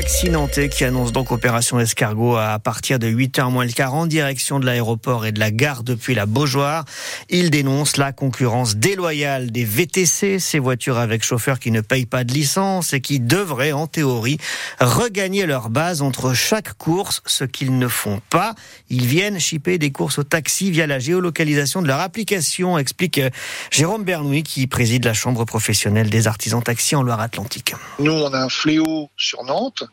taxi nantais qui annonce donc opération escargot à partir de 8h moins le quart en direction de l'aéroport et de la gare depuis la Beaujoire. Il dénonce la concurrence déloyale des VTC, ces voitures avec chauffeurs qui ne payent pas de licence et qui devraient en théorie regagner leur base entre chaque course, ce qu'ils ne font pas. Ils viennent chipper des courses au taxi via la géolocalisation de leur application, explique Jérôme Bernoui qui préside la chambre professionnelle des artisans taxi en Loire-Atlantique. Nous, on a un fléau sur Nantes,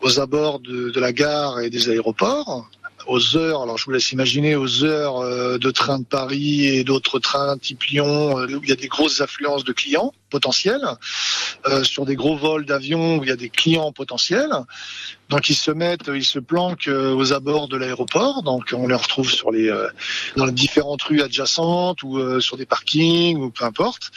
aux abords de, la gare et des aéroports aux heures, alors je vous laisse imaginer, aux heures euh, de train de Paris et d'autres trains type Lyon, euh, où il y a des grosses affluences de clients potentiels, euh, sur des gros vols d'avion où il y a des clients potentiels. Donc ils se mettent, ils se planquent aux abords de l'aéroport. Donc on les retrouve les dans les différentes rues adjacentes ou sur des parkings ou peu importe.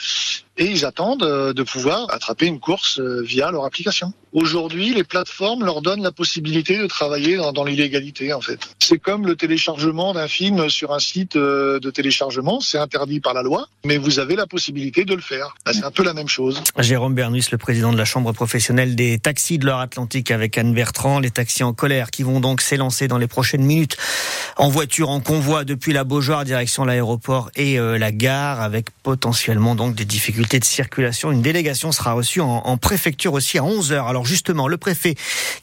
Et ils attendent de pouvoir attraper une course via leur application. Aujourd'hui, les plateformes leur donnent la possibilité de travailler dans, l'illégalité en fait. C'est comme le téléchargement d'un film sur un site de téléchargement, c'est interdit par la loi, mais vous avez la possibilité de le faire. C'est un peu la même chose. Jérôme Bernuis, le président de la Chambre professionnelle des taxis de l'Or-Atlantique avec Anne Bertrand, les taxis en colère qui vont donc s'élancer dans les prochaines minutes en voiture, en convoi depuis la Beaujoire direction l'aéroport et euh, la gare avec potentiellement donc des difficultés de circulation. Une délégation sera reçue en, préfecture aussi à 11h. Alors justement, le préfet,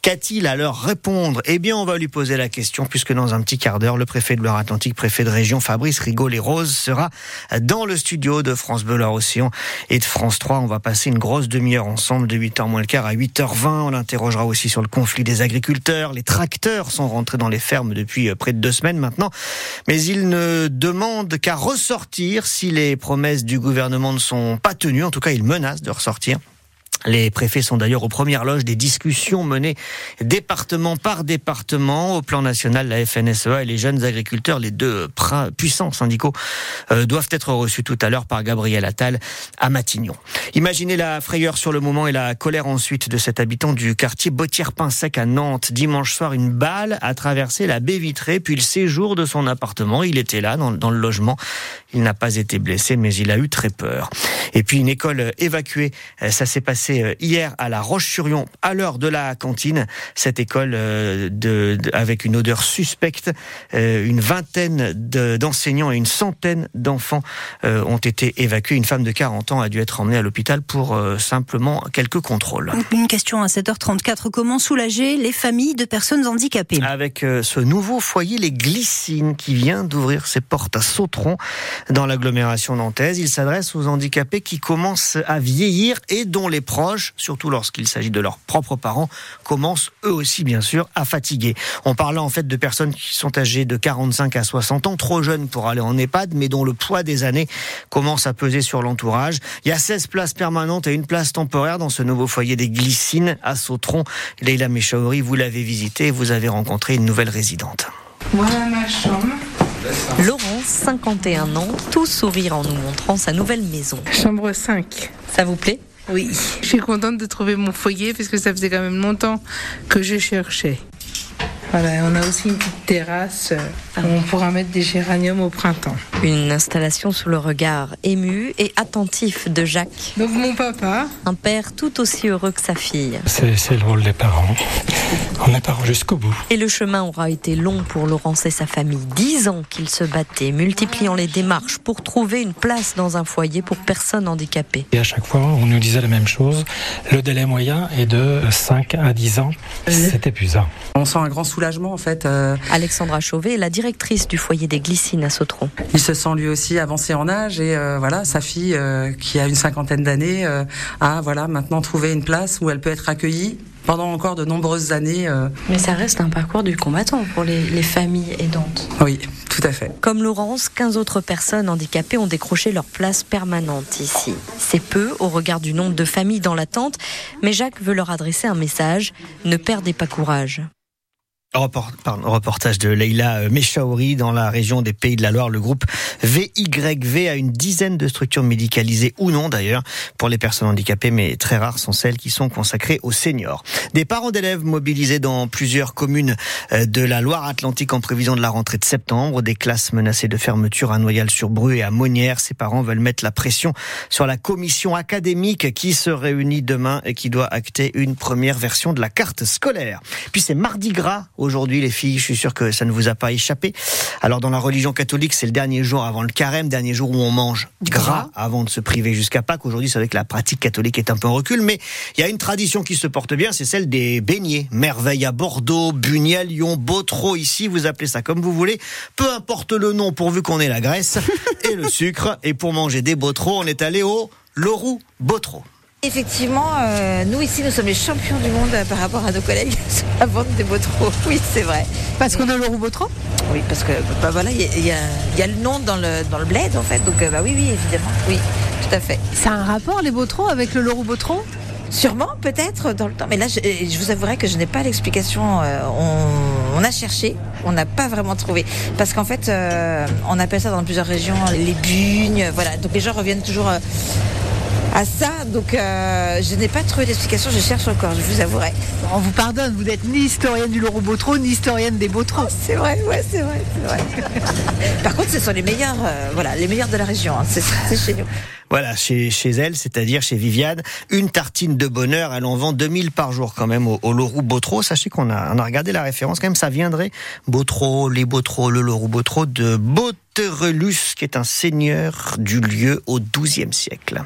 qu'a-t-il à leur répondre? Eh bien, on va lui poser la question puisque dans un petit quart d'heure, le préfet de Loire-Atlantique, préfet de région, Fabrice Rigol-les-Roses, sera dans le studio de France Bleu Loire-Océan et de France 3. On va passer une grosse demi-heure ensemble de 8h moins le quart à 8h20. On l'interrogera aussi sur le conflit des agriculteurs. Les tracteurs sont rentrés dans les fermes depuis euh, près de deux semaines maintenant. Mais ils ne demandent qu'à ressortir si les promesses du gouvernement ne sont pas tenues. En tout cas, ils menacent de ressortir. Les préfets sont d'ailleurs aux premières loges des discussions menées département par département. Au plan national, la FNSEA et les jeunes agriculteurs, les deux puissants syndicaux, euh, doivent être reçus tout à l'heure par Gabriel Attal à Matignon. Imaginez la frayeur sur le moment et la colère ensuite de cet habitant du quartier Bottière-Pinsec à Nantes. Dimanche soir, une balle a traversé la baie vitrée, puis le séjour de son appartement. Il était là, dans, dans le logement. Il n'a pas été blessé, mais il a eu très peur. Et puis une école évacuée, ça s'est passé euh, hier à La Roche-sur-Yon à l'heure de la cantine. Cette école euh, de, avec une odeur suspecte, euh, une vingtaine d'enseignants et une centaine d'enfants ont été évacués. Une femme de 40 ans a dû être emmenée à l'hôpital pour simplement quelques contrôles. Une question à 7h34. Comment soulager les familles de personnes handicapées? Avec ce nouveau foyer, les Glycines, qui vient d'ouvrir ses portes à Sautron, dans l'agglomération nantaise. Il s'adresse aux handicapés qui commencent à vieillir et dont les proches, surtout lorsqu'il s'agit de leurs propres parents, commencent eux aussi bien sûr à fatiguer. On parle en fait de personnes qui sont âgées de 45 à 60 ans, trop jeunes pour aller en EHPAD, mais dont le poids des années commence à peser sur l'entourage. Il y a 16 places permanentes et une place temporaire dans ce nouveau foyer des Glycines à Sautron. Leila Mechaouri, vous l'avez visité vous avez rencontré une nouvelle résidente. Voilà ma chambre. Laurence, 51 ans, tout sourire en nous montrant sa nouvelle maison. Chambre 5. Ça vous plaît? Oui, je suis contente de trouver mon foyer parce que ça faisait quand même longtemps que je cherchais. Voilà, on a aussi une petite terrasse où on pourra mettre des géraniums au printemps. Une installation sous le regard ému et attentif de Jacques. Donc mon papa. Un père tout aussi heureux que sa fille. C'est le rôle des parents. On est parents jusqu'au bout. Et le chemin aura été long pour Laurence et sa famille. Dix ans qu'ils se battaient, multipliant les démarches pour trouver une place dans un foyer pour personnes handicapées. Et à chaque fois, on nous disait la même chose. Le délai moyen est de 5 à 10 ans. C'est épuisant. On sent un grand soulagement en fait. Euh... Alexandra Chauvet la directrice du foyer des Glycines à Sautron. Il se sent lui aussi avancé en âge et euh, voilà, sa fille euh, qui a une cinquantaine d'années euh, a voilà maintenant trouvé une place où elle peut être accueillie pendant encore de nombreuses années. Mais ça reste un parcours du combattant pour les, les familles aidantes. Oui, tout à fait. Comme Laurence, 15 autres personnes handicapées ont décroché leur place permanente ici. C'est peu au regard du nombre de familles dans l'attente, mais Jacques veut leur adresser un message ne perdez pas courage. Reportage de Leila euh, Mechaouri dans la région des Pays de la Loire. Le groupe VYV a une dizaine de structures médicalisées ou non d'ailleurs pour les personnes handicapées, mais très rares sont celles qui sont consacrées aux seniors. Des parents d'élèves mobilisés dans plusieurs communes euh, de la Loire-Atlantique en prévision de la rentrée de septembre. Des classes menacées de fermeture à Noyal-sur-Bru et à Monnières. Ces parents veulent mettre la pression sur la commission académique qui se réunit demain et qui doit acter une première version de la carte scolaire. Puis c'est mardi gras aujourd'hui, les filles. Je suis sûr que ça ne vous a pas échappé. Alors, dans la religion catholique, c'est le dernier jour avant le carême, dernier jour où on mange gras avant de se priver jusqu'à Pâques. Aujourd'hui, c'est vrai que la pratique catholique est un peu en recul, mais il y a une tradition qui se porte bien, c'est celle des beignets. Merveille à Bordeaux, Bugny à Lyon, Botro ici, vous appelez ça comme vous voulez. Peu importe le nom, pourvu qu'on ait la graisse et le sucre. Et pour manger des Botro, on est allé au Loroux Botro. Effectivement, euh, nous ici, nous sommes les champions du monde par rapport à nos collègues sur la vente des. Oui, c'est vrai. Parce qu'on a le roux Botro? Oui, parce que bah, voilà, il y, a le nom dans le, dans le bled en fait. Donc euh, bah oui, oui, évidemment. Oui, tout à fait. Ça a un rapport les Botro avec le Botro? Sûrement, peut-être dans le temps. Mais là, je, je vous avouerai que je n'ai pas l'explication. Euh, on, on, a cherché, on n'a pas vraiment trouvé. Parce qu'en fait, on appelle ça dans plusieurs régions les bugnes. Voilà. Donc les gens reviennent toujours à ça. Donc euh, je n'ai pas trouvé d'explication, je cherche encore, je vous avouerai. On vous pardonne, vous n'êtes ni historienne du Laurent Botro, ni historienne des Botro. Oh, c'est vrai, ouais, c'est vrai, c'est vrai. Par contre, ce sont les meilleurs, euh, voilà, les meilleurs de la région, hein. c'est chez nous. Voilà, chez, chez elle, c'est-à-dire chez Viviane, une tartine de bonheur, elle en vend 2000 par jour quand même au, au Leroux Botro. Sachez qu'on a, on a regardé la référence, quand même, ça viendrait, Botro, les Botro, le Leroux Botro, de Boterelus, qui est un seigneur du lieu au XIIe siècle.